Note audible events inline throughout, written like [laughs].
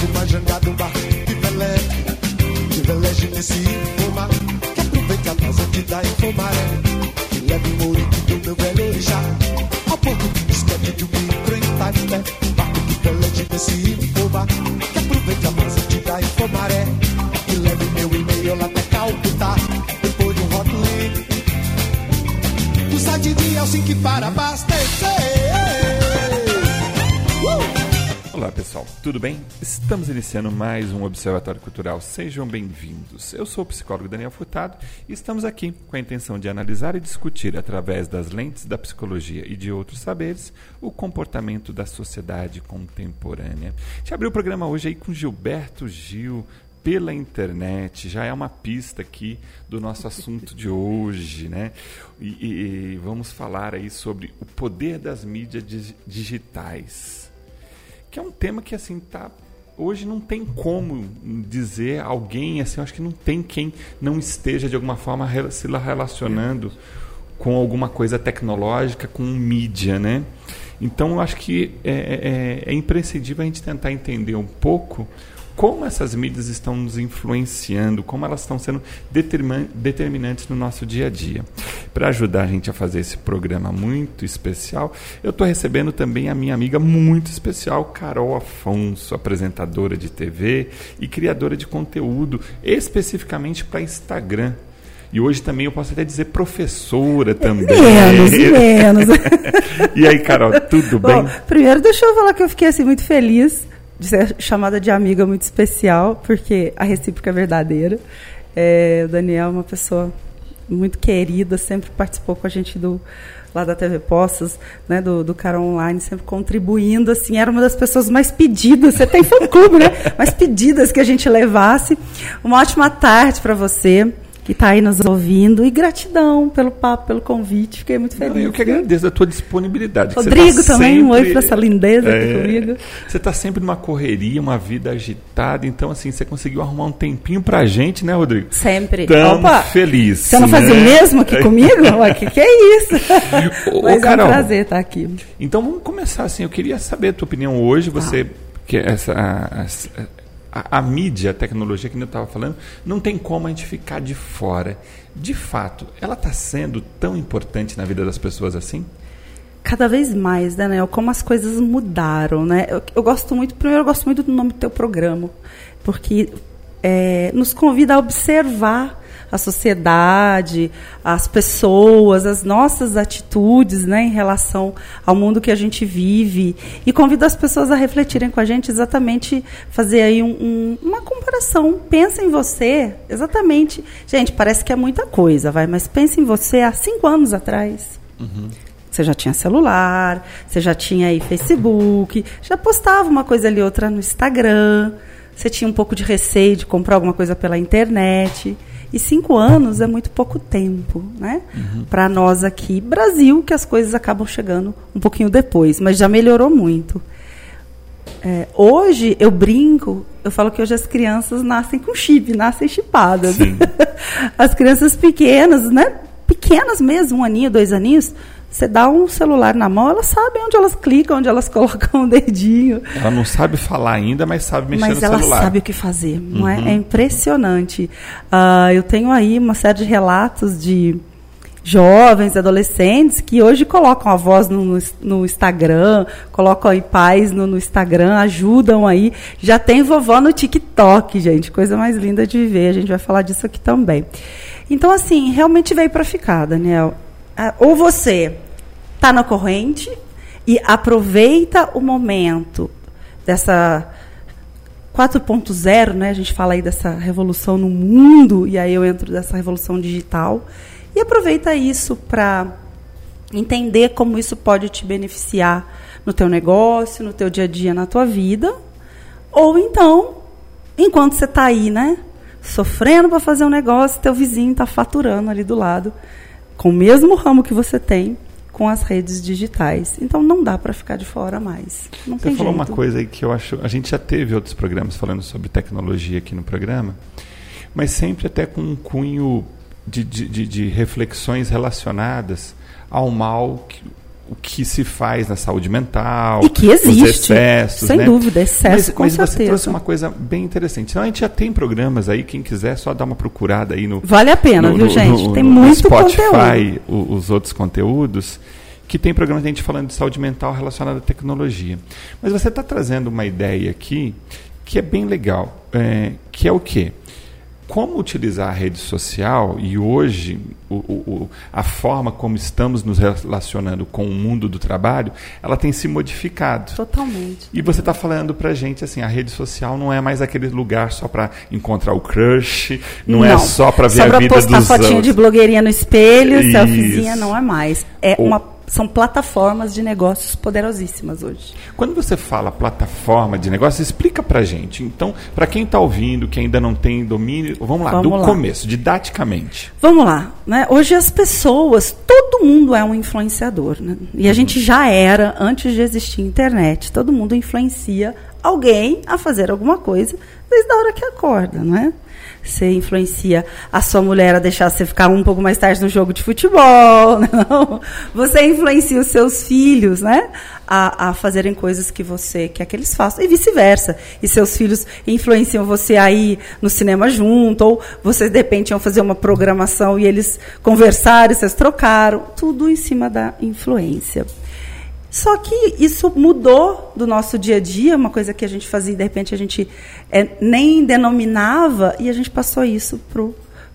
Uma jangada, um bar, que veleje, que veleje nesse infomar. Que aproveite a brasa que dá infomaré. Que leve o ourique do meu velho orixá. Ao porto que esquece de um micro em Tarité. Barco que veleje nesse infomar. Que aproveite a brasa que dá infomaré. Que leve meu e-mail lá até Calcutá. Depois de um rótulo. Usa de dia assim que para abastecer. Pessoal, tudo bem? Estamos iniciando mais um Observatório Cultural. Sejam bem-vindos. Eu sou o psicólogo Daniel Furtado e estamos aqui com a intenção de analisar e discutir, através das lentes da psicologia e de outros saberes, o comportamento da sociedade contemporânea. Gente abriu o programa hoje aí com Gilberto Gil, pela internet, já é uma pista aqui do nosso assunto de hoje, né? E, e, e vamos falar aí sobre o poder das mídias digitais que é um tema que assim tá hoje não tem como dizer alguém assim, acho que não tem quem não esteja de alguma forma se relacionando com alguma coisa tecnológica, com mídia, né? Então, eu acho que é, é, é imprescindível a gente tentar entender um pouco como essas mídias estão nos influenciando, como elas estão sendo determinantes no nosso dia a dia. Para ajudar a gente a fazer esse programa muito especial, eu estou recebendo também a minha amiga muito especial, Carol Afonso, apresentadora de TV e criadora de conteúdo, especificamente para Instagram. E hoje também eu posso até dizer professora também. Menos, menos. [laughs] e aí, Carol, tudo bem? Bom, primeiro, deixa eu falar que eu fiquei assim muito feliz de ser chamada de amiga muito especial, porque a recíproca é verdadeira. É, o Daniel é uma pessoa muito querida, sempre participou com a gente do lá da TV Poças, né, do, do Cara Online, sempre contribuindo, assim, era uma das pessoas mais pedidas, você tem fã-clube, né, [laughs] mais pedidas que a gente levasse. Uma ótima tarde para você que está aí nos ouvindo. E gratidão pelo papo, pelo convite. Fiquei muito feliz. eu que agradeço a tua disponibilidade. Rodrigo tá também, sempre, um oi para essa lindeza é, aqui comigo. Você está sempre numa correria, uma vida agitada. Então, assim, você conseguiu arrumar um tempinho para a gente, né, Rodrigo? Sempre. Tamo Opa, feliz. Você não fazia o mesmo aqui comigo? [laughs] O que, que é isso? Ô, Mas Carol, é um prazer estar aqui. Então, vamos começar assim. Eu queria saber a tua opinião hoje. Você... Ah. Que essa, a, a, mídia, a tecnologia que eu estava falando, não tem como a gente ficar de fora. De fato, ela está sendo tão importante na vida das pessoas assim? Cada vez mais, né, Nel? Como as coisas mudaram, né? Eu, eu, gosto muito, primeiro eu gosto muito do nome do teu programa, porque é, nos convida a observar a sociedade, as pessoas, as nossas atitudes né, em relação ao mundo que a gente vive. E convido as pessoas a refletirem com a gente exatamente, fazer aí um, um, uma comparação. Pensa em você, exatamente. Gente, parece que é muita coisa, vai, mas pense em você há cinco anos atrás. Uhum. Você já tinha celular, você já tinha aí Facebook, já postava uma coisa ali outra no Instagram, você tinha um pouco de receio de comprar alguma coisa pela internet. E cinco anos é muito pouco tempo, né? Uhum. Para nós aqui, Brasil, que as coisas acabam chegando um pouquinho depois, mas já melhorou muito. É, hoje eu brinco, eu falo que hoje as crianças nascem com chip, nascem chipadas. [laughs] as crianças pequenas, né? Pequenas mesmo, um aninho, dois aninhos, você dá um celular na mão, elas sabem onde elas clicam, onde elas [laughs] colocam o dedinho. Ela não sabe falar ainda, mas sabe mexer mas no celular. Mas ela sabe o que fazer, não uhum. é? É impressionante. Uh, eu tenho aí uma série de relatos de jovens, adolescentes, que hoje colocam a voz no, no Instagram, colocam aí pais no, no, Instagram, ajudam aí. Já tem vovó no TikTok, gente, coisa mais linda de ver. A gente vai falar disso aqui também. Então, assim, realmente veio para ficar, Daniel. Ou você está na corrente e aproveita o momento dessa 4.0, né? A gente fala aí dessa revolução no mundo e aí eu entro dessa revolução digital e aproveita isso para entender como isso pode te beneficiar no teu negócio, no teu dia a dia, na tua vida, ou então, enquanto você está aí, né, sofrendo para fazer um negócio, teu vizinho está faturando ali do lado com o mesmo ramo que você tem com as redes digitais. Então não dá para ficar de fora mais. Não você falou jeito. uma coisa aí que eu acho. A gente já teve outros programas falando sobre tecnologia aqui no programa, mas sempre até com um cunho de, de, de, de reflexões relacionadas ao mal que o que se faz na saúde mental, E que existe, os excessos, sem né? dúvida, excesso, Mas, com mas você certeza. trouxe uma coisa bem interessante. Então a gente já tem programas aí, quem quiser só dar uma procurada aí no Vale a pena, no- viu, no- gente? no- Tem no muito Spotify, conteúdo. o- os outros conteúdos, que tem programa de gente falando de saúde mental relacionada à tecnologia. Mas você está trazendo uma ideia aqui que é bem legal, é, que é o quê? Como utilizar a rede social e hoje o- o- a forma como estamos nos relacionando com o mundo do trabalho, ela tem se modificado. Totalmente. E você está falando pra gente assim, a rede social não é mais aquele lugar só para encontrar o crush, não, é só para ver só a vida postar dos fotinho outros. de blogueirinha no espelho, Isso. selfiezinha, não é mais. É Ou- uma, são plataformas de negócios poderosíssimas hoje. Quando você fala plataforma de negócio, explica pra gente. Então, para quem está ouvindo, que ainda não tem domínio, vamos lá, Vamos do lá. começo, didaticamente. Vamos lá, né? Hoje as pessoas, todo mundo é um influenciador, né? E a gente já era antes de existir internet. Todo mundo influencia alguém a fazer alguma coisa desde a hora que acorda, né? Você influencia a sua mulher a deixar você ficar um pouco mais tarde no jogo de futebol, [laughs] não? Você influencia os seus filhos, né? A, a fazerem coisas que você quer que eles façam e vice-versa. E seus filhos influenciam você a ir no cinema junto, ou vocês de repente iam fazer uma programação e eles conversaram, vocês trocaram, tudo em cima da influência. Só que isso mudou do nosso dia a dia, uma coisa que a gente fazia de repente a gente eh, nem denominava e a gente passou isso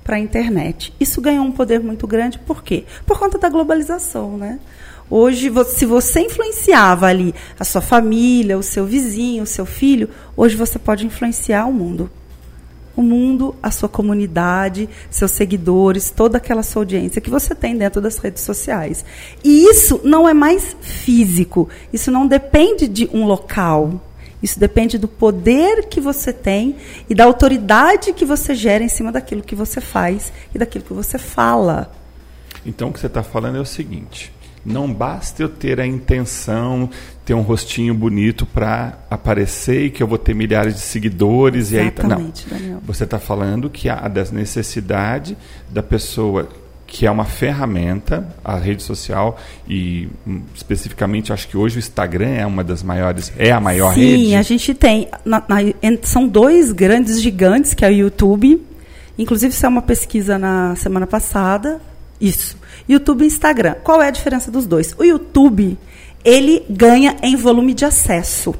para a internet. Isso ganhou um poder muito grande, por quê? Por conta da globalização, né? Hoje, se você influenciava ali a sua família, o seu vizinho, o seu filho, hoje você pode influenciar o mundo o mundo, a sua comunidade, seus seguidores, toda aquela sua audiência que você tem dentro das redes sociais. E isso não é mais físico, isso não depende de um local. Isso depende do poder que você tem e da autoridade que você gera em cima daquilo que você faz e daquilo que você fala. Então, o que você está falando é o seguinte: não basta eu ter a intenção, ter um rostinho bonito para aparecer e que eu vou ter milhares de seguidores e aí tá. Não. Exatamente, Daniel. Você está falando que há da necessidade da pessoa que é uma ferramenta, a rede social e hum, especificamente acho que hoje o Instagram é uma das maiores, é a maior Sim, rede. a gente tem. na- na- são dois grandes gigantes, que é o YouTube. Inclusive, isso é uma pesquisa na semana passada. Isso. YouTube e Instagram. Qual é a diferença dos dois? O YouTube, ele ganha em volume de acesso.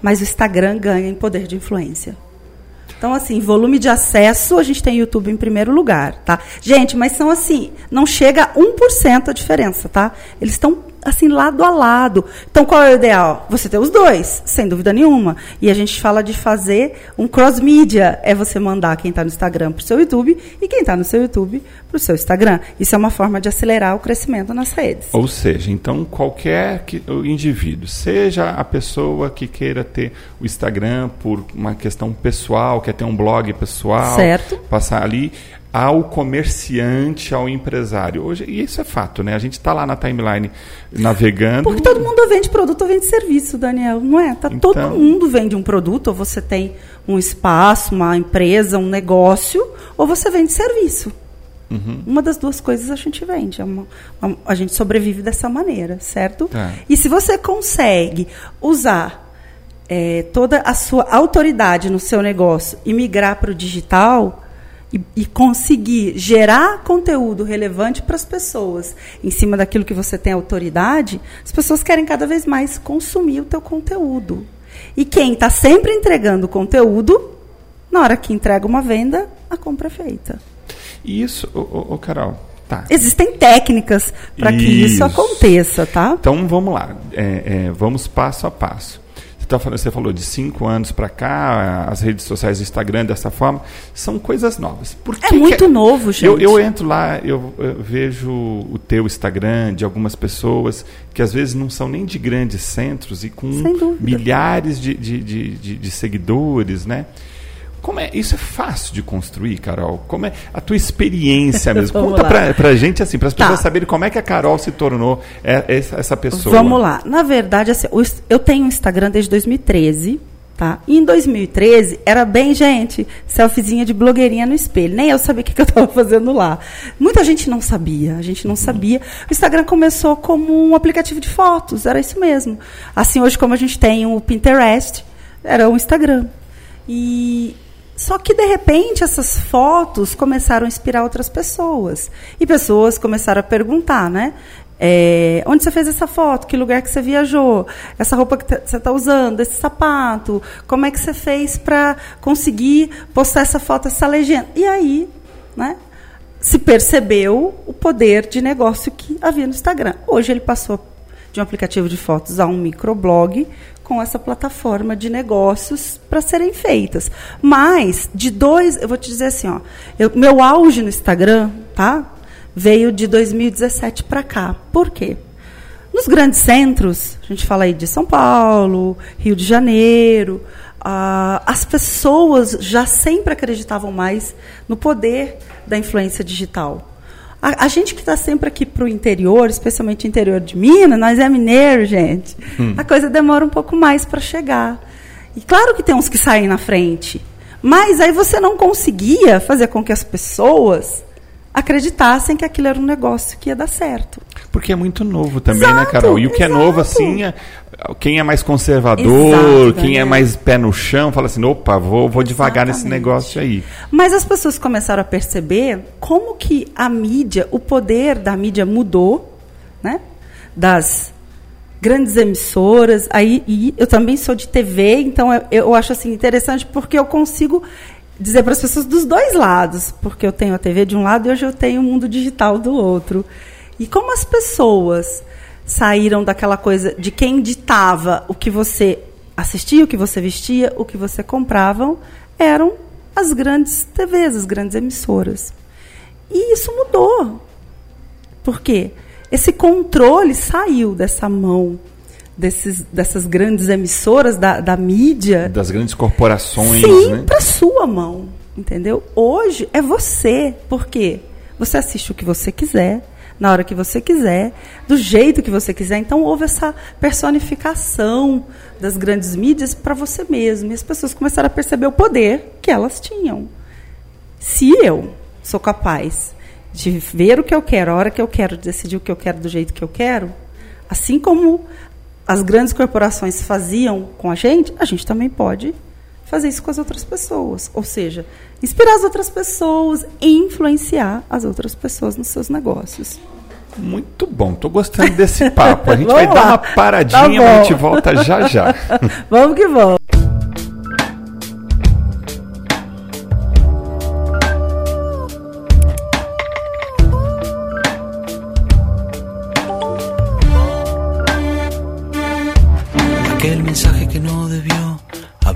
Mas o Instagram ganha em poder de influência. Então, assim, volume de acesso, a gente tem YouTube em primeiro lugar, tá? Gente, mas são assim, não chega a 1% a diferença, tá? Eles estão, assim, lado a lado. Então, qual é o ideal? Você ter os dois, sem dúvida nenhuma. E a gente fala de fazer um cross-mídia. É você mandar quem está no Instagram para o seu YouTube e quem está no seu YouTube para o seu Instagram. Isso é uma forma de acelerar o crescimento nas redes. Ou seja, então qualquer que, o indivíduo, seja a pessoa que queira ter o Instagram por uma questão pessoal, quer ter um blog pessoal, Certo. passar ali ao comerciante, ao empresário. Hoje, e isso é fato, né? A gente está lá na timeline navegando. Porque todo mundo vende produto ou vende serviço, Daniel, não é? Tá, Então- Todo mundo vende um produto, ou você tem um espaço, uma empresa, um negócio, ou você vende serviço. Uhum. Uma das duas coisas a gente vende. é a gente sobrevive dessa maneira, certo? Tá. E se você consegue usar é, toda a sua autoridade no seu negócio e migrar para o digital e, e conseguir gerar conteúdo relevante para as pessoas em cima daquilo que você tem autoridade, as pessoas querem cada vez mais consumir o teu conteúdo. E quem está sempre entregando conteúdo, na hora que entrega uma venda, a compra é feita. Isso, ô, ô, ô, Carol, tá. Existem técnicas para que isso. Isso. aconteça, tá? Então vamos lá, é, é, vamos passo a passo. Você, tá falando, você falou de cinco anos para cá, as redes sociais, o Instagram dessa forma, são coisas novas. Por É que muito que- novo, gente. Eu, eu entro lá, eu, eu vejo o teu Instagram de algumas pessoas que às vezes não são nem de grandes centros e com milhares de, de, de, de- de seguidores, né? Como é, isso é fácil de construir, Carol? Como é a tua experiência mesmo? [laughs] Conta pra, pra gente assim, para as Tá. pessoas saberem como é que a Carol se tornou é- essa, essa pessoa. Vamos lá. Na verdade, assim, eu tenho um Instagram desde 2013. Tá? E em 2013, era bem, gente, selfiezinha de blogueirinha no espelho. Nem eu sabia o que, que eu estava fazendo lá. Muita gente não sabia, a gente não sabia. O Instagram começou como um aplicativo de fotos, era isso mesmo. Assim, hoje, como a gente tem o Pinterest, era o Instagram. E só que, de repente, essas fotos começaram a inspirar outras pessoas. E pessoas começaram a perguntar, né? É, onde você fez essa foto? Que lugar que você viajou? Essa roupa que você está usando? Esse sapato? Como é que você fez para conseguir postar essa foto, essa legenda? E aí, né? Se percebeu o poder de negócio que havia no Instagram. Hoje ele passou de um aplicativo de fotos a um microblog com essa plataforma de negócios para serem feitas. Mas de dois, eu vou te dizer assim, ó, eu, meu auge no Instagram, tá? veio de 2017 para cá. Por quê? Nos grandes centros, a gente fala aí de São Paulo, Rio de Janeiro, ah, as pessoas já sempre acreditavam mais no poder da influência digital. A, a gente que está sempre aqui para o interior, especialmente o interior de Minas, nós é mineiro, gente. Hum. A coisa demora um pouco mais para chegar. E claro que tem uns que saem na frente, mas aí você não conseguia fazer com que as pessoas acreditassem que aquilo era um negócio que ia dar certo. Porque é muito novo também, né, exato, né, Carol? E o que exato. é novo, assim, é, quem é mais conservador, exato, quem é mais pé no chão, fala assim, opa, vou, vou devagar nesse negócio aí. Mas as pessoas começaram a perceber como que a mídia, o poder da mídia mudou, né? Das grandes emissoras, aí e eu também sou de TV, então eu, eu acho assim interessante porque eu consigo dizer para as pessoas dos dois lados, porque eu tenho a TV de um lado e hoje eu tenho o mundo digital do outro. E como as pessoas saíram daquela coisa de quem ditava o que você assistia, o que você vestia, o que você comprava, eram as grandes TVs, as grandes emissoras. E isso mudou. Por quê? Esse controle saiu dessa mão desses, dessas grandes emissoras da, da mídia. Das grandes corporações. Sim, né? para sua mão. Entendeu? Hoje é você. Por quê? Você assiste o que você quiser, na hora que você quiser, do jeito que você quiser. Então houve essa personificação das grandes mídias para você mesmo. E as pessoas começaram a perceber o poder que elas tinham. Se eu sou capaz de ver o que eu quero, a hora que eu quero, de decidir o que eu quero do jeito que eu quero, assim como as grandes corporações faziam com a gente, a gente também pode fazer isso com as outras pessoas. Ou seja, inspirar as outras pessoas e influenciar as outras pessoas nos seus negócios. Muito bom, estou gostando desse [laughs] papo. A gente vai lá. dar uma paradinha, tá mas a gente volta já já. [laughs] vamos que vamos.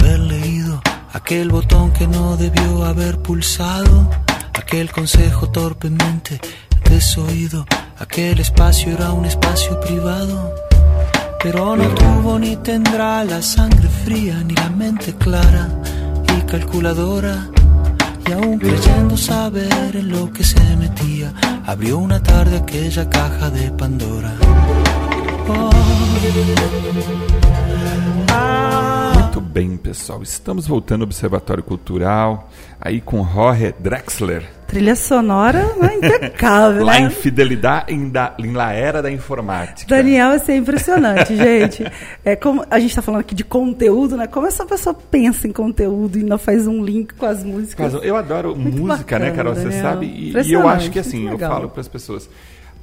aquel botón que no debió haber pulsado, aquel consejo torpemente desoído, aquel espacio era un espacio privado. Pero no tuvo ni tendrá la sangre fría, ni la mente clara y calculadora. Y aún creyendo saber en lo que se metía, abrió una tarde aquella caja de Pandora. Oh. Bem, pessoal. Estamos voltando ao Observatório Cultural, aí com Jorge Drexler. Trilha sonora né, impecável, [laughs] Lá né? em Fidelidade, em, da, em La Era da Informática. Daniel, é impressionante, gente. É como a gente está falando aqui de conteúdo, né? Como essa pessoa pensa em conteúdo e não faz um link com as músicas. eu adoro Muito música, né, bacana, né, Carol? Daniel. Você sabe? E, e eu acho que assim, eu falo para as pessoas,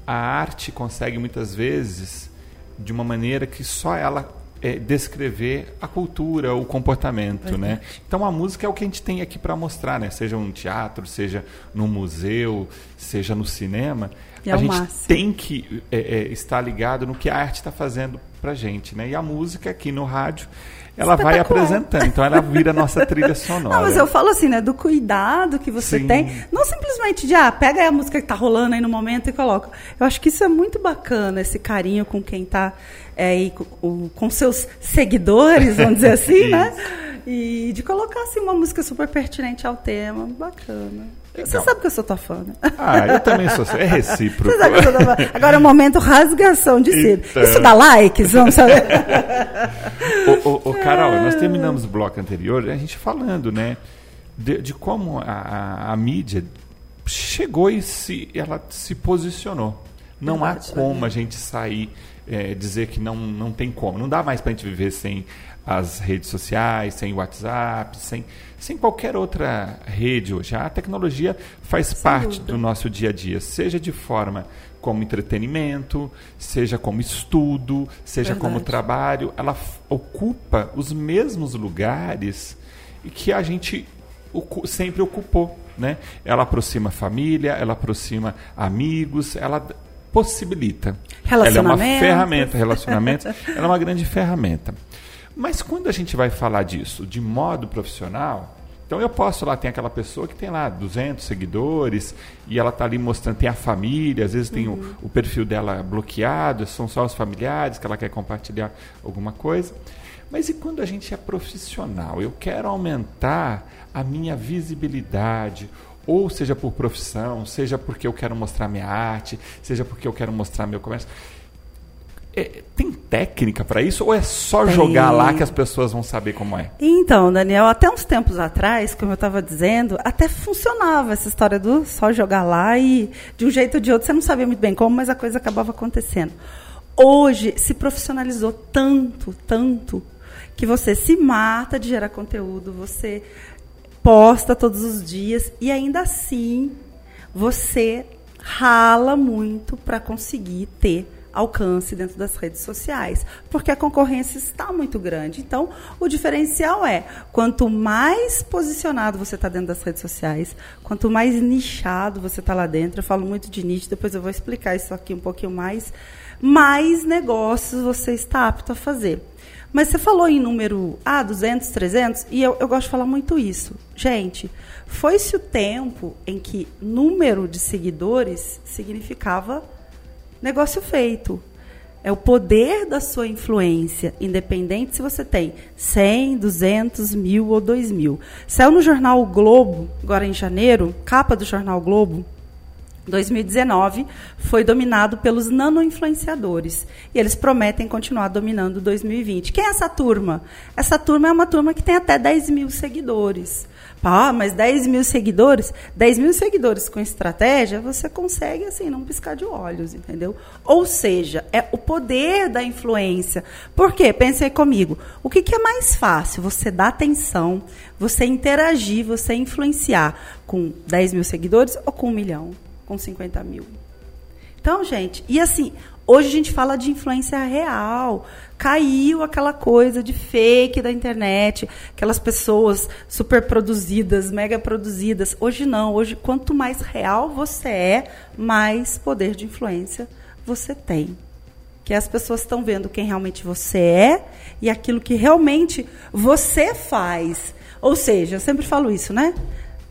a arte consegue muitas vezes de uma maneira que só ela é, descrever a cultura, o comportamento, né? Então a música é o que a gente tem aqui para mostrar, né? Seja um teatro, seja no museu, seja no cinema, é a gente máximo. tem que é, é, estar ligado no que a arte está fazendo para gente, né? E a música aqui no rádio ela vai apresentando, então ela vira a nossa trilha sonora. Não, mas eu falo assim, né, do cuidado que você Sim. tem, não simplesmente de, ah, pega a música que está rolando aí no momento e coloca. Eu acho que isso é muito bacana, esse carinho com quem está é, aí, com, com, seus seguidores, vamos dizer assim, [laughs] né? E de colocar assim, uma música super pertinente ao tema. Bacana. Você Legal. sabe que eu sou tua fã, né? Ah, eu também sou. É recíproco. [laughs] Você sabe que eu sou tua fã. Agora é o momento rasgação de cedo. Então. Isso dá likes, vamos saber. [laughs] Ô, ô, ô, Carol, nós terminamos o bloco anterior a gente falando, né, de, de como a, a- a mídia chegou e se, ela se posicionou. Não Verdade, há como Daniel. a gente sair, é, dizer que não, não tem como. Não dá mais para a gente viver sem as redes sociais, sem WhatsApp, sem, sem qualquer outra rede hoje. A tecnologia faz parte dúvida. do nosso dia a dia, seja de forma como entretenimento, seja como estudo, seja como Verdade. trabalho, ela ocupa os mesmos lugares e que a gente sempre ocupou, né? Ela aproxima família, ela aproxima amigos, ela possibilita. Ela é uma ferramenta, [laughs] relacionamentos, ela é uma grande ferramenta. Mas quando a gente vai falar disso de modo profissional, então eu posso lá, tem aquela pessoa que tem lá 200 seguidores e ela está ali mostrando, tem a família, às vezes tem o, o perfil dela bloqueado, são só os familiares que ela quer compartilhar alguma coisa. Mas e quando a gente é profissional? Eu quero aumentar a minha visibilidade, ou seja por profissão, seja porque eu quero mostrar minha arte, seja porque eu quero mostrar meu comércio. É, tem técnica para isso ou é só Tem. jogar lá que as pessoas vão saber como é? Então, Daniel, até uns tempos atrás, como eu estava dizendo, até funcionava essa história do só jogar lá e de um jeito ou de outro você não sabia muito bem como, mas a coisa acabava acontecendo. Hoje se profissionalizou tanto, tanto, que você se mata de gerar conteúdo, você posta todos os dias e ainda assim você rala muito para conseguir ter alcance dentro das redes sociais, porque a concorrência está muito grande. Então, o diferencial é quanto mais posicionado você está dentro das redes sociais, quanto mais nichado você está lá dentro. Eu falo muito de nicho, depois eu vou explicar isso aqui um pouquinho mais. Mais negócios você está apto a fazer. Mas você falou em número, ah, 200, 300, e eu, eu gosto de falar muito isso. Gente, foi-se o tempo em que número de seguidores significava negócio feito. É o poder da sua influência, independente se você tem 100, 200, mil ou 2 mil. Saiu no jornal o Globo, agora em janeiro, capa do jornal Globo, 2019 foi dominado pelos nano-influenciadores. E eles prometem continuar dominando 2020. Quem é essa turma? Essa turma é uma turma que tem até 10 mil seguidores. Ah, mas 10 mil seguidores? 10 mil seguidores com estratégia, você consegue, assim, não piscar de olhos, entendeu? Ou seja, é o poder da influência. Por quê? Pensei comigo. O que, que é mais fácil? Você dar atenção, você interagir, você influenciar com 10 mil seguidores ou com um milhão? Com 50 mil. Então, gente, e assim, hoje a gente fala de influência real. Caiu aquela coisa de fake da internet, aquelas pessoas super produzidas, mega produzidas. Hoje não, hoje quanto mais real você é, mais poder de influência você tem. Que as pessoas estão vendo quem realmente você é e aquilo que realmente você faz. Ou seja, eu sempre falo isso, né?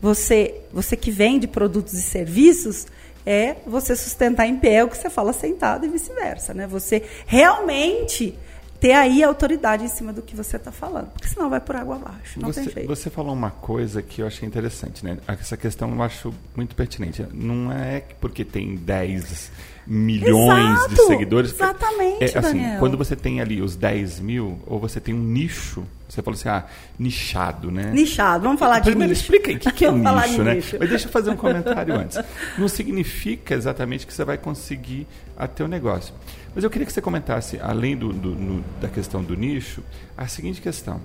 Você, você que vende produtos e serviços, é você sustentar em pé o que você fala sentado e vice-versa, né? Você realmente ter aí a autoridade em cima do que você está falando, porque senão vai por água abaixo, não você, tem jeito. você falou uma coisa que eu achei interessante, né? Essa questão eu acho muito pertinente. Não é que porque tem 10 milhões de Exato, seguidores. exatamente, é, assim, Daniel. Quando você tem ali os 10 mil, ou você tem um nicho, você falou assim, ah, nichado, né? Nichado, vamos falar de Primeiro, nicho. explica aí o que, é [laughs] Vamos de nicho, né? nicho. Mas deixa eu fazer um comentário antes. Não significa exatamente que você vai conseguir até o negócio. Mas eu queria que você comentasse, além do, do- no- da questão do nicho, a seguinte questão.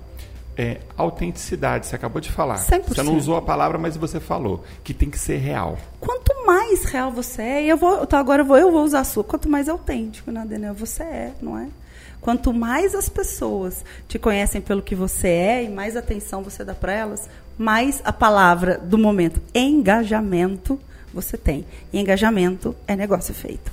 É, autenticidade, você acabou de falar. 100%. Você não usou a palavra, mas você falou que tem que ser real. Quanto mais real você é, eu vou, então agora eu vou, eu vou usar a sua, quanto mais autêntico, né, Daniel, você é, não é? Quanto mais as pessoas te conhecem pelo que você é e mais atenção você dá para elas, mais a palavra do momento, engajamento, você tem. E engajamento é negócio feito.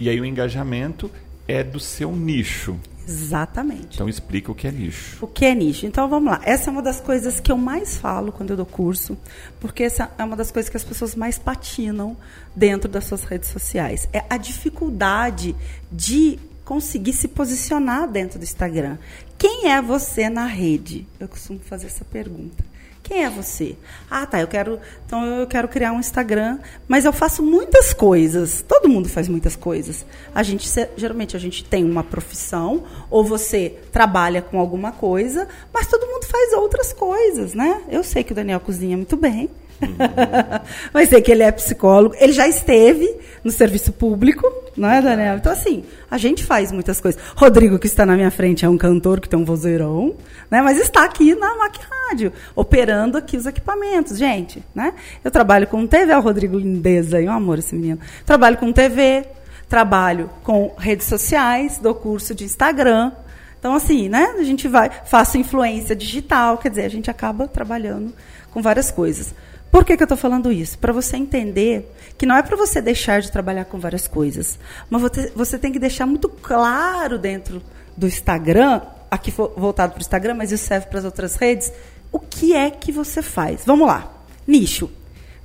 E aí o engajamento é do seu nicho. Exatamente. Então explica o que é nicho. O que é nicho? Então vamos lá. Essa é uma das coisas que eu mais falo quando eu dou curso, porque essa é uma das coisas que as pessoas mais patinam dentro das suas redes sociais. É a dificuldade de conseguir se posicionar dentro do Instagram. Quem é você na rede? Eu costumo fazer essa pergunta. Quem é você? Ah, tá, eu quero, então eu quero criar um Instagram, mas eu faço muitas coisas. Todo mundo faz muitas coisas. A gente geralmente a gente tem uma profissão ou você trabalha com alguma coisa, mas todo mundo faz outras coisas, né? Eu sei que o Daniel cozinha muito bem. [laughs] Mas sei que ele é psicólogo. Ele já esteve no serviço público, não é, Daniel? Então, assim, a gente faz muitas coisas. Rodrigo, que está na minha frente, é um cantor que tem um vozeirão, né? Mas está aqui na Mac Rádio, operando aqui os equipamentos. Gente, né? Eu trabalho com TV, é o Rodrigo Lindeza, e um amor esse menino. Trabalho com TV, trabalho com redes sociais, dou curso de Instagram. Então, assim, né? A gente vai, faço influência digital, quer dizer, a gente acaba trabalhando com várias coisas. Por que, que eu estou falando isso? Para você entender que não é para você deixar de trabalhar com várias coisas, mas você, tem que deixar muito claro dentro do Instagram, aqui voltado para o Instagram, mas isso serve para as outras redes, o que é que você faz. Vamos lá. Nicho.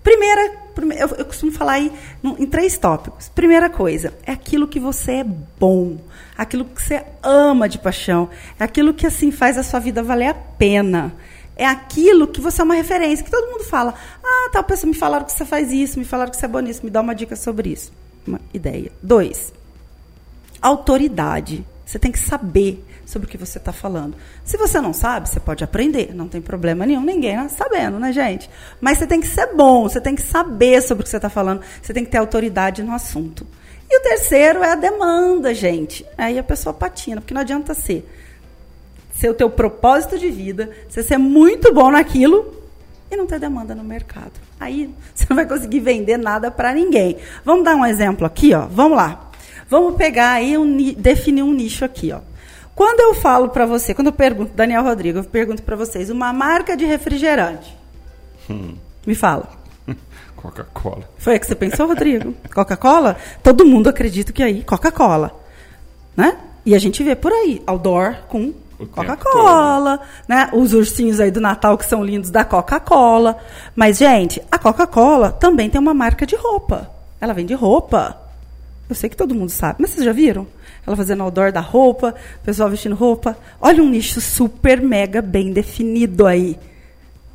Primeira, eu, eu costumo falar aí em três tópicos. Primeira coisa, é aquilo que você é bom, aquilo que você ama de paixão, é aquilo que assim faz a sua vida valer a pena é aquilo que você é uma referência, que todo mundo fala. Ah, tal pessoa me falaram que você faz isso, me falaram que você é bom nisso, me dá uma dica sobre isso. Uma ideia. Dois, autoridade. Você tem que saber sobre o que você está falando. Se você não sabe, você pode aprender, não tem problema nenhum, ninguém está sabendo, né, gente? Mas você tem que ser bom, você tem que saber sobre o que você está falando, você tem que ter autoridade no assunto. E o terceiro é a demanda, gente. Aí a pessoa patina, porque não adianta ser ser o teu propósito de vida, você ser muito bom naquilo e não ter demanda no mercado. Aí [laughs] você não vai conseguir vender nada para ninguém. Vamos dar um exemplo aqui, ó. Vamos lá. Vamos pegar aí um definir um nicho aqui, ó. Quando eu falo para você, quando eu pergunto, Daniel Rodrigo, eu pergunto para vocês, uma marca de refrigerante. Hum. Me fala. [laughs] Coca-Cola. Foi o que você pensou, Rodrigo? Coca-Cola? Todo mundo acredita que aí, Coca-Cola. Né? E a gente vê por aí, outdoor com Coca-Cola, né? Os ursinhos aí do Natal que são lindos da Coca-Cola. Mas, gente, a Coca-Cola também tem uma marca de roupa. Ela vende roupa. Eu sei que todo mundo sabe, mas vocês já viram? Ela fazendo outdoor da roupa, o pessoal vestindo roupa. Olha um nicho super mega bem definido aí.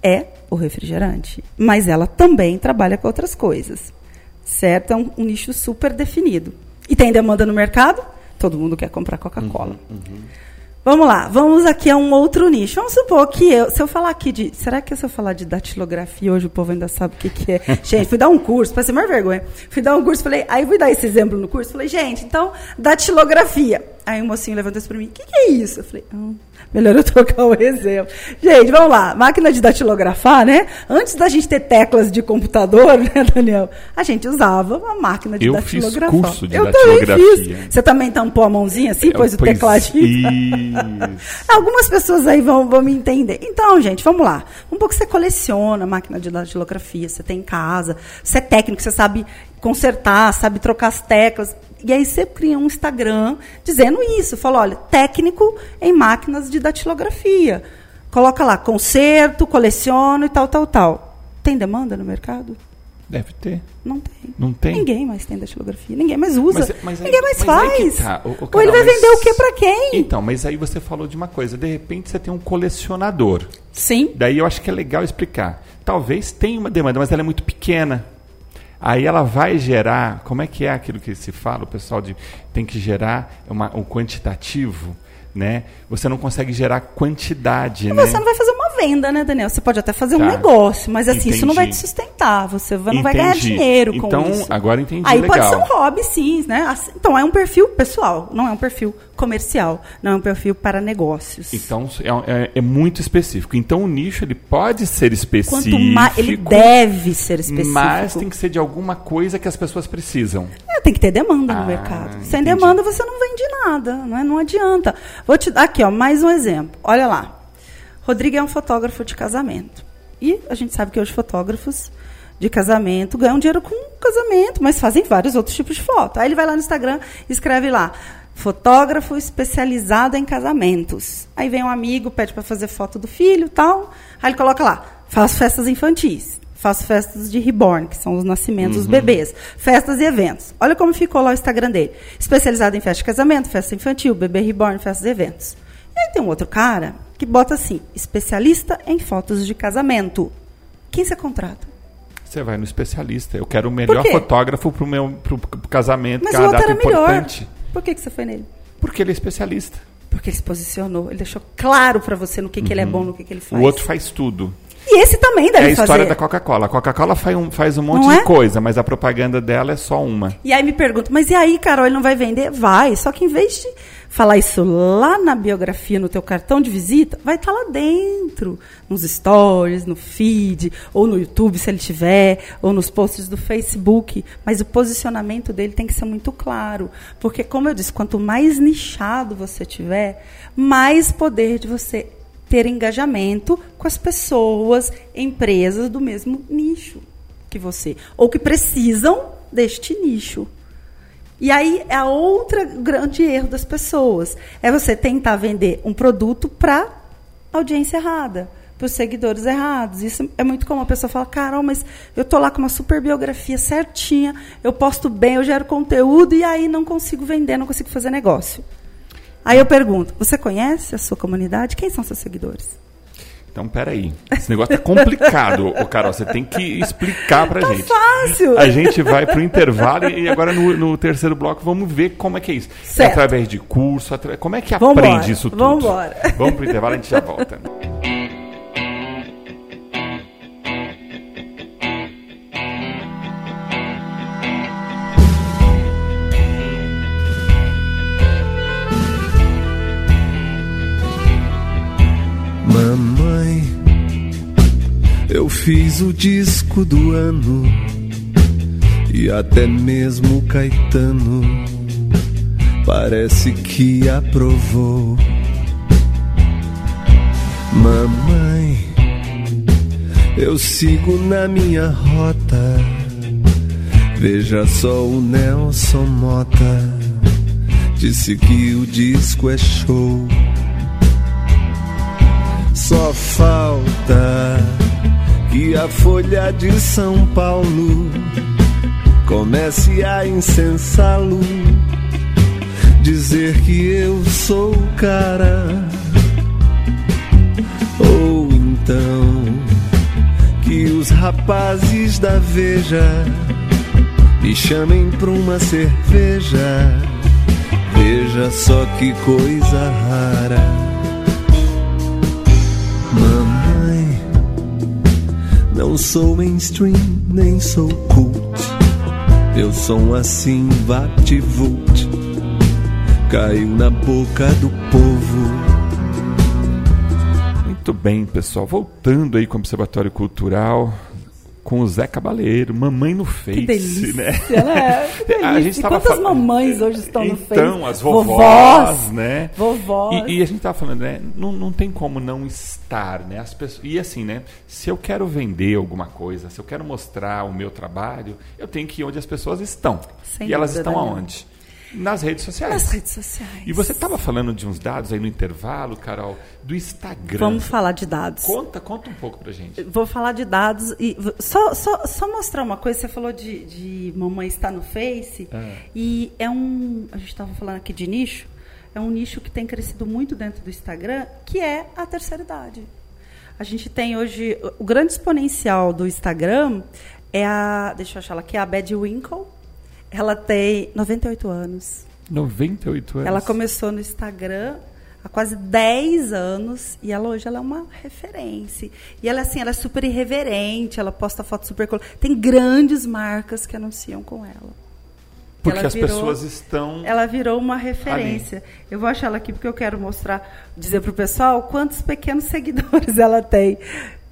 É o refrigerante. Mas ela também trabalha com outras coisas. Certo? É um, um nicho super definido. E tem demanda no mercado? Todo mundo quer comprar Coca-Cola. Uhum, uhum. Vamos lá, vamos aqui a um outro nicho. Vamos supor que eu, se eu falar aqui de. Será que se eu falar de datilografia hoje o povo ainda sabe o que, que é? [laughs] gente, fui dar um curso, para ser mais vergonha. Fui dar um curso, falei, aí fui dar esse exemplo no curso, falei, gente, então, datilografia. Aí o mocinho levantou isso para mim, o que, que, é isso? Eu falei, hum, melhor eu trocar o exemplo. Gente, vamos lá, máquina de datilografar, né? Antes da gente ter teclas de computador, [laughs] né, Daniel? A gente usava uma máquina de eu datilografar. Fiz curso de eu datilografia. também fiz. Você também tampou a mãozinha assim, pôs o tecladinho? [laughs] Algumas pessoas aí vão, vão me entender. Então, gente, vamos lá. Um pouco você coleciona máquina de datilografia, você tem em casa, você é técnico, você sabe consertar, sabe trocar as teclas. E aí você cria um Instagram dizendo isso. Fala, olha, técnico em máquinas de datilografia. Coloca lá, conserto, coleciono e tal, tal, tal. Tem demanda no mercado? Deve ter. Não tem. Não tem? Ninguém mais tem datilografia. Ninguém mais usa. Mas, mas aí, Ninguém mais faz. Tá. O, o Ou ele vai mas... vender o que para quem? Então, mas aí você falou de uma coisa. De repente você tem um colecionador. Sim. Daí eu acho que é legal explicar. Talvez tenha uma demanda, mas ela é muito pequena. Aí ela vai gerar, como é que é aquilo que se fala, o pessoal de, tem que gerar uma, um quantitativo, né? Você não consegue gerar quantidade, né? Você não vai fazer venda, né, Daniel? Você pode até fazer tá. um negócio, mas assim, entendi. isso não vai te sustentar. Você não entendi. vai ganhar dinheiro com então, isso. Então, agora entendi. Aí legal. pode ser um hobby, sim, né? Assim, então, é um perfil pessoal, não é um perfil comercial, não é um perfil para negócios. Então, é, é, é muito específico. Então, o nicho ele pode ser específico. Quanto mais, ele deve ser específico. Mas tem que ser de alguma coisa que as pessoas precisam. É, tem que ter demanda ah, no mercado. Entendi. Sem demanda, você não vende nada, não, é? não adianta. Vou te dar aqui, ó, mais um exemplo. Olha lá. Rodrigo é um fotógrafo de casamento. E a gente sabe que hoje fotógrafos de casamento ganham dinheiro com casamento, mas fazem vários outros tipos de foto. Aí ele vai lá no Instagram e escreve lá: fotógrafo especializado em casamentos. Aí vem um amigo, pede para fazer foto do filho, tal. Aí ele coloca lá: faz festas infantis, Faço festas de reborn, que são os nascimentos dos bebês. Festas e eventos. Olha como ficou lá o Instagram dele. Especializado em festa de casamento, festa infantil, bebê reborn, festas e eventos. E aí tem um outro cara que bota assim, especialista em fotos de casamento. Quem você contrata? Você vai no especialista. Eu quero o melhor fotógrafo pro meu pro, pro casamento, Mas que é o uma outro data era melhor. importante. Por que, que você foi nele? Porque ele é especialista. Porque ele se posicionou, ele deixou claro para você no que, que ele é bom, no que, que ele faz. Uhum. O outro faz tudo. E esse também É deve a história fazer. da Coca-Cola. A Coca-Cola faz um, faz um monte de é? coisa, mas a propaganda dela é só uma. E aí me pergunto, mas e aí, Carol, ele não vai vender? Vai. Só que em vez de falar isso lá na biografia, no teu cartão de visita, vai estar lá dentro. Nos stories, no feed, ou no YouTube, se ele tiver, ou nos posts do Facebook. Mas o posicionamento dele tem que ser muito claro. Porque, como eu disse, quanto mais nichado você tiver, mais poder de você ter engajamento com as pessoas, empresas do mesmo nicho que você, ou que precisam deste nicho. E aí é outra grande erro das pessoas é você tentar vender um produto para audiência errada, para os seguidores errados. Isso é muito comum. A pessoa fala, Carol, mas eu tô lá com uma super biografia certinha, eu posto bem, eu gero conteúdo e aí não consigo vender, não consigo fazer negócio. Aí eu pergunto, você conhece a sua comunidade? Quem são seus seguidores? Então, peraí. Esse negócio tá complicado, ô Carol. Você tem que explicar pra Tá gente. fácil! A gente vai pro intervalo e agora no, no terceiro bloco vamos ver como é que é isso. É Certo. através de curso, atra- como é que Vambora, aprende isso tudo? vambora. Vamos pro intervalo, a gente já volta. [laughs] fiz o disco do ano e até mesmo Caetano parece que aprovou. Mamãe, eu sigo na minha rota. Veja só o Nelson Mota disse que o disco é show. Só falta que a Folha de São Paulo comece a incensá-lo, dizer que eu sou o cara. Ou então que os rapazes da Veja me chamem pra uma cerveja. Veja só que coisa rara. Não sou mainstream, nem sou cult. Eu sou um assim vapt-vult. Caiu na boca do povo. Muito bem, pessoal. Voltando aí com o Observatório Cultural, com o Zé Cabaleiro, Mamãe no Face, Que delícia, né? né? Que delícia. [laughs] A gente E tava quantas fal- mamães hoje estão no Face? Então, as vovós, Vovós. né? Vovós. E, e a gente tava falando, né? Não, não tem como não estar, né? As pessoas, e assim, né? Se eu quero vender alguma coisa, se eu quero mostrar o meu trabalho, eu tenho que ir onde as pessoas estão. Sem e elas dúvida, estão Daniel. aonde? Nas redes sociais. Nas redes sociais. E você estava falando de uns dados aí no intervalo, Carol, do Instagram. Vamos falar de dados. Conta, conta um pouco pra gente. Vou falar de dados e só, só, só mostrar uma coisa. Você falou de, de mamãe estar no Face É. e é um. A gente estava falando aqui de nicho. É um nicho que tem crescido muito dentro do Instagram, que é a terceira idade. A gente tem hoje o grande exponencial do Instagram é a, deixa eu achar ela aqui, é a Bad Winkle. Ela tem 98 anos. 98 anos. Ela começou no Instagram há quase 10 anos e ela hoje ela é uma referência. E ela assim, ela é super irreverente, ela posta fotos super col- Tem grandes marcas que anunciam com ela. Porque ela as virou- pessoas estão. Ela virou uma referência. Eu vou achar ela aqui porque eu quero mostrar, dizer para o pessoal quantos pequenos [laughs] seguidores ela tem.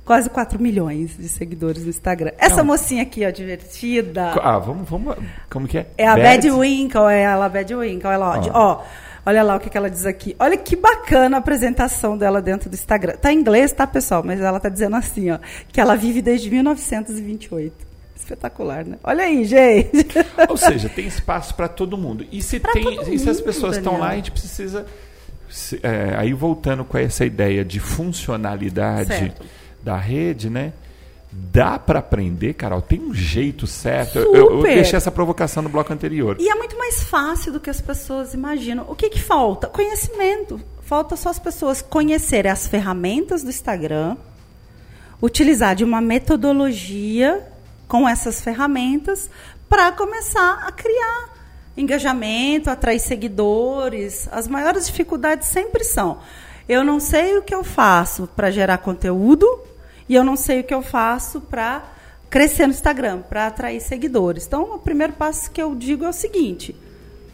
Quase 4 milhões de seguidores no Instagram. Essa Não. mocinha aqui, ó, divertida. Ah, vamos, vamos. Como que é? É a Bad? Bad Winkle, é ela, a Bad Winkle. Ela, ó, Ó. de- ó, olha lá o que, que ela diz aqui. Olha que bacana a apresentação dela dentro do Instagram. Tá em inglês, tá, pessoal? Mas ela tá dizendo assim, ó, que ela vive desde 1928. Espetacular, né? Olha aí, gente. [laughs] Ou seja, tem espaço para todo mundo. E se, Pra tem, e se as pessoas estão lá, a gente precisa. se- é, aí voltando com essa ideia de funcionalidade Certo. Da rede, né? Dá para aprender, Carol? Tem um jeito certo? Eu, eu, deixei essa provocação no bloco anterior. E é muito mais fácil do que as pessoas imaginam. O que, que falta? Conhecimento. Falta só as pessoas conhecerem as ferramentas do Instagram, utilizar de uma metodologia com essas ferramentas para começar a criar engajamento, atrair seguidores. As maiores dificuldades sempre são: eu não sei o que eu faço para gerar conteúdo e eu não sei o que eu faço para crescer no Instagram, para atrair seguidores. Então, o primeiro passo que eu digo é o seguinte: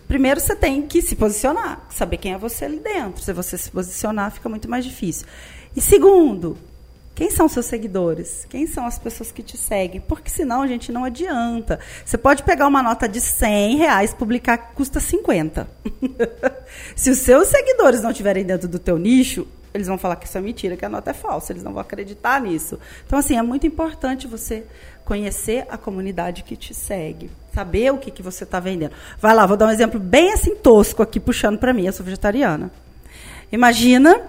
primeiro você tem que se posicionar, saber quem é você ali dentro. Se você se posicionar, fica muito mais difícil. E segundo, quem são seus seguidores? Quem são as pessoas que te seguem? Porque senão, gente, não adianta. Você pode pegar uma nota de 100 reais, publicar que custa 50. [laughs] Se os seus seguidores não estiverem dentro do teu nicho, eles vão falar que isso é mentira, que a nota é falsa. Eles não vão acreditar nisso. Então, assim, é muito importante você conhecer a comunidade que te segue. Saber o que, que você está vendendo. Vai lá, vou dar um exemplo bem assim tosco aqui, puxando para mim. Eu sou vegetariana. Imagina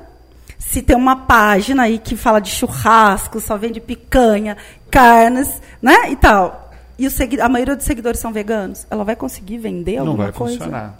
se tem uma página aí que fala de churrasco, só vende picanha, carnes, né? E tal. E a maioria dos seguidores são veganos. Ela vai conseguir vender Não alguma vai coisa?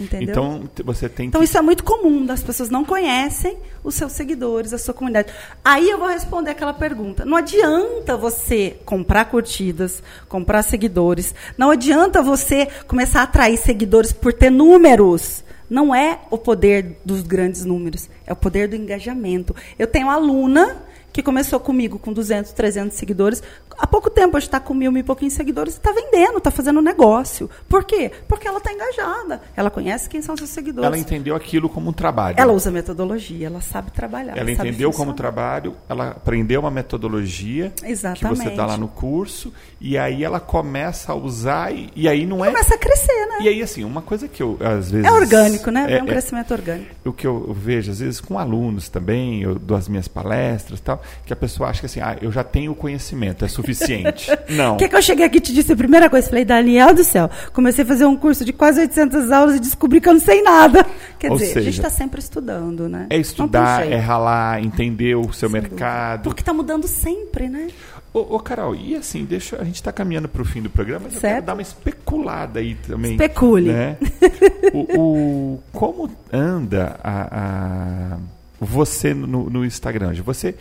Entendeu? Então, você tem Então que. isso é muito comum, as pessoas não conhecem os seus seguidores, a sua comunidade. Aí eu vou responder aquela pergunta. Não adianta você comprar curtidas, comprar seguidores. Não adianta você começar a atrair seguidores por ter números. Não é o poder dos grandes números, é o poder do engajamento. Eu tenho aluna que começou comigo com 200, 300 seguidores. Há pouco tempo hoje está com mil, mil e pouquinhos seguidores e está vendendo, está fazendo negócio. Por quê? Porque ela está engajada. Ela conhece quem são seus seguidores. Ela entendeu aquilo como um trabalho. Ela usa metodologia, ela sabe trabalhar. Ela sabe entendeu como trabalho, ela aprendeu uma metodologia que você Exatamente. dá lá no curso, e aí ela começa a usar, e, e aí não é. Começa a crescer, né? E aí, assim, uma coisa que eu, às vezes. É orgânico, né? É, É, um é- crescimento orgânico. o que eu vejo, às vezes, com alunos também, eu dou as minhas palestras e tal, que a pessoa acha que assim, ah, eu já tenho o conhecimento, é suficiente. [laughs] não. O que, que eu cheguei aqui e te disse a primeira coisa? Falei, Daniel do céu, comecei a fazer um curso de quase 800 aulas e descobri que eu não sei nada. Quer Ou dizer, a seja, gente está sempre estudando, né? É estudar, é ralar, entender o seu Sem mercado. Porque está mudando sempre, né? Ô, ô, Carol, e assim, deixa, a gente está caminhando para o fim do programa, mas eu Certo. quero dar uma especulada aí também. Especule. Né? [laughs] o, o- como anda a, a- você no, no Instagram? Você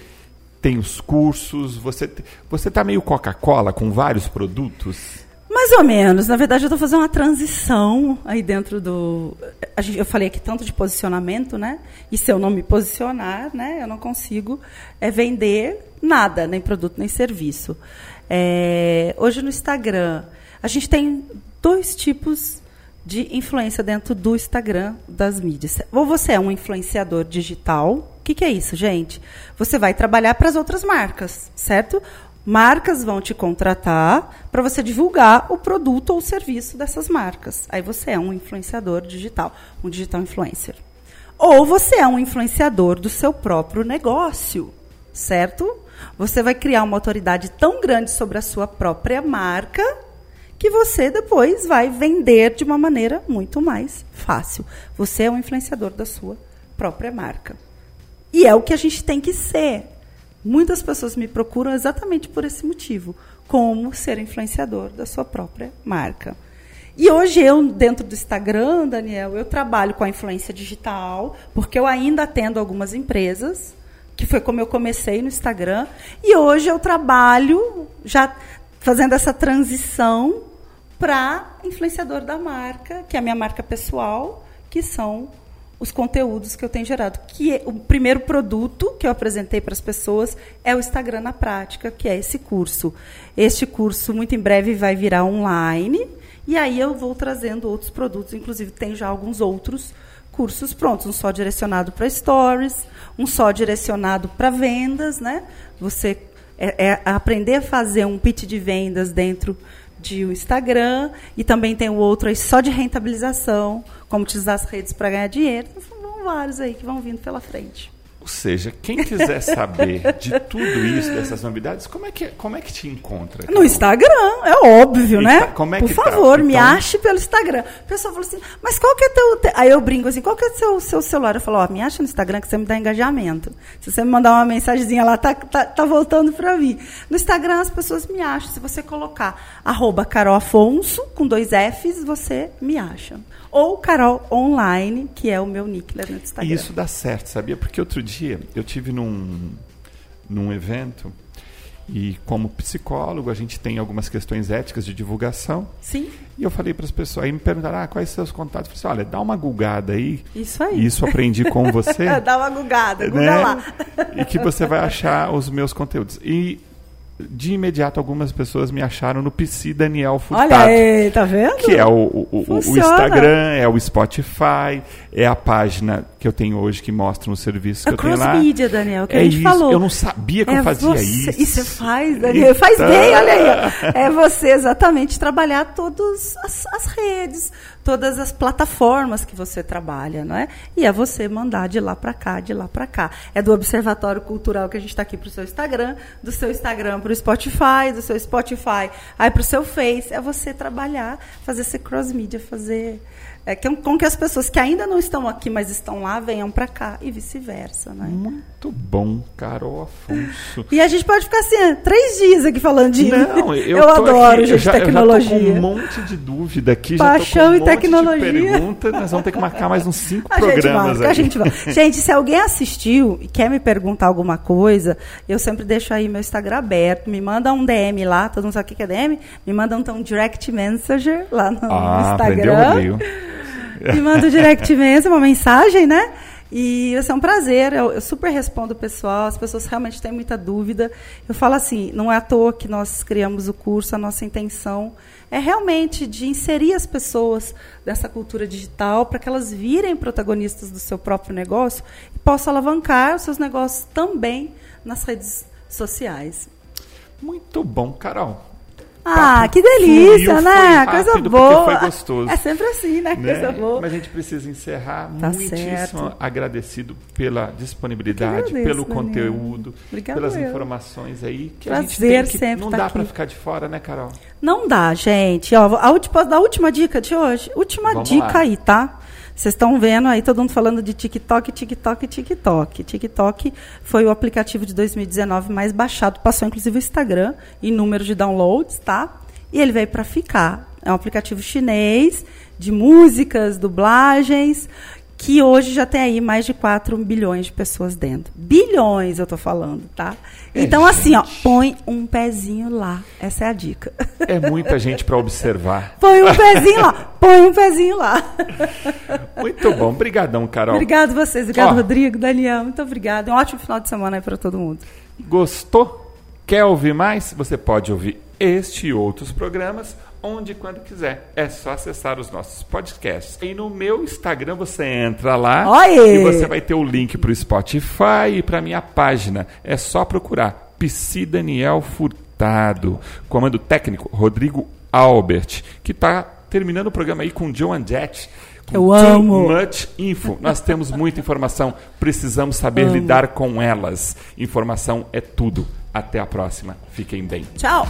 tem os cursos, você você tá meio Coca-Cola com vários produtos? Mais ou menos. Na verdade, eu estou fazendo uma transição aí dentro do. gente- Eu falei aqui tanto de posicionamento, né? E se eu não me posicionar, né? Eu não consigo é, vender nada, nem produto, nem serviço. É, hoje no Instagram, a gente tem dois tipos de influência dentro do Instagram das mídias. Ou você é um influenciador digital. O que, que é isso, gente? Você vai trabalhar para as outras marcas, certo? Marcas vão te contratar para você divulgar o produto ou serviço dessas marcas. Aí você é um influenciador digital, um digital influencer. Ou você é um influenciador do seu próprio negócio, certo? Você vai criar uma autoridade tão grande sobre a sua própria marca que você depois vai vender de uma maneira muito mais fácil. Você é um influenciador da sua própria marca. E é o que a gente tem que ser. Muitas pessoas me procuram exatamente por esse motivo, como ser influenciador da sua própria marca. E hoje eu, dentro do Instagram, Daniel, eu trabalho com a influência digital, porque eu ainda atendo algumas empresas, que foi como eu comecei no Instagram, e hoje eu trabalho já fazendo essa transição para influenciador da marca, que é a minha marca pessoal, que são os conteúdos que eu tenho gerado. Que é- o primeiro produto que eu apresentei para as pessoas é o Instagram na prática, que é esse curso. Este curso muito em breve vai virar online e aí eu vou trazendo outros produtos, inclusive tem já alguns outros cursos prontos, um só direcionado para stories, um só direcionado para vendas, né? Você é, é aprender a fazer um pitch de vendas dentro de um Instagram e também tem o outro aí só de rentabilização, como utilizar as redes para ganhar dinheiro. Então, são vários aí que vão vindo pela frente. Seja, quem quiser saber de tudo isso, dessas novidades, como é que, como é que te encontra? No Instagram, é óbvio, Insta- né? como é Por que tá? favor, me Então- ache pelo Instagram. O pessoal falou assim, mas qual que é teu... te-" Aí eu brinco assim, qual que é seu, seu celular? Eu falo, ó, me acha no Instagram que você me dá engajamento. Se você me mandar uma mensagenzinha lá, tá, tá, tá voltando pra mim. No Instagram as pessoas me acham. Se você colocar arroba Carol Afonso, com dois Fs, você me acha. Ou Carol Online, que é o meu nick lá no Instagram. E isso dá certo, sabia? Porque outro dia eu tive num, num evento e como psicólogo a gente tem algumas questões éticas de divulgação Sim, e eu falei para as pessoas, aí me perguntaram, ah, quais seus contatos? Eu falei assim, olha, dá uma gulgada aí. isso aí. Isso aprendi com [laughs] você. Dá uma gugada, guga né? lá. E que você vai achar os meus conteúdos. E de imediato algumas pessoas me acharam no PC Daniel Furtado. Olha aí, tá vendo? Que é o, o, o-. Instagram, é o Spotify, é a página que eu tenho hoje que mostra os serviços que A eu tenho lá. media, Daniel, que é a gente isso. falou. Eu não sabia que eu fazia você, isso. Você faz, Daniel. Faz Então- bem, olha aí. [laughs] É você exatamente trabalhar todas as, as redes, todas as plataformas que você trabalha, não é? E é você mandar de lá para cá, de lá para cá. É do Observatório Cultural que a gente está aqui para o seu Instagram, do seu Instagram para o Spotify, do seu Spotify aí para o seu Face. É você trabalhar, fazer esse cross media, fazer é, com que as pessoas que ainda não estão aqui, mas estão lá, venham para cá e vice-versa, né? Muito bom, Carol Afonso. E a gente pode ficar assim, é, três dias aqui falando de. Não, eu, [laughs] eu adoro, aqui, gente, eu já, tecnologia. Eu já tô com um monte de dúvida aqui. Paixão já e tô com um tecnologia. Monte de pergunta, nós vamos ter que marcar mais uns cinco [laughs] A gente programas vai, a aí. gente vai. Gente, se alguém assistiu e quer me perguntar alguma coisa, eu sempre deixo aí meu Instagram aberto. Me manda um DM lá, todo mundo sabe o que é DM? Me manda um, um direct messenger lá no Ah, aprendeu, Instagram. Rodrigo. [laughs] Me manda um direct messenger, uma mensagem, né? E vai ser um prazer, eu, eu super respondo o pessoal, as pessoas realmente têm muita dúvida. Eu falo assim, não é à toa que nós criamos o curso, a nossa intenção é realmente de inserir as pessoas nessa cultura digital para que elas virem protagonistas do seu próprio negócio e possam alavancar os seus negócios também nas redes sociais. Muito bom, Carol. Ah, que delícia, fluiu, né? Coisa boa. foi gostoso. É sempre assim, né? né? Coisa boa. Mas a gente precisa encerrar Tá muitíssimo certo. agradecido pela disponibilidade, agradeço, pelo conteúdo, Obrigada pelas eu. informações aí que a gente Prazer tem que sempre não tá dá para ficar de fora, né, Carol? Não dá, gente. Ó, a última, da última dica de hoje. Última Vamos dica lá. aí, tá? Vocês estão vendo aí todo mundo falando de TikTok, TikTok, TikTok. TikTok foi o aplicativo de 2019 mais baixado, passou inclusive o Instagram em número de downloads, tá? E ele veio para ficar. É um aplicativo chinês de músicas, dublagens, que hoje já tem aí mais de 4 bilhões de pessoas dentro. Bilhões, eu tô falando, tá? É, Então, assim, ó, gente. põe um pezinho lá. Essa é a dica. É muita gente para observar. [laughs] Põe um pezinho lá, põe um pezinho lá. Muito bom. Obrigadão, Carol. Obrigado vocês, obrigado Ó. Rodrigo, Daniel, muito obrigado. Um ótimo final de semana aí para todo mundo. Gostou? Quer ouvir mais? Você pode ouvir este e outros programas onde e quando quiser. É só acessar os nossos podcasts. E no meu Instagram você entra lá Oi! e você vai ter o link para o Spotify e para minha página. É só procurar Psi Daniel Furtado. Comando técnico Rodrigo Albert, que está terminando o programa aí com Joan Jett. com Eu Too amo. Much Info. Nós temos muita informação, precisamos saber lidar com elas. Informação é tudo. Até a próxima. Fiquem bem. Tchau!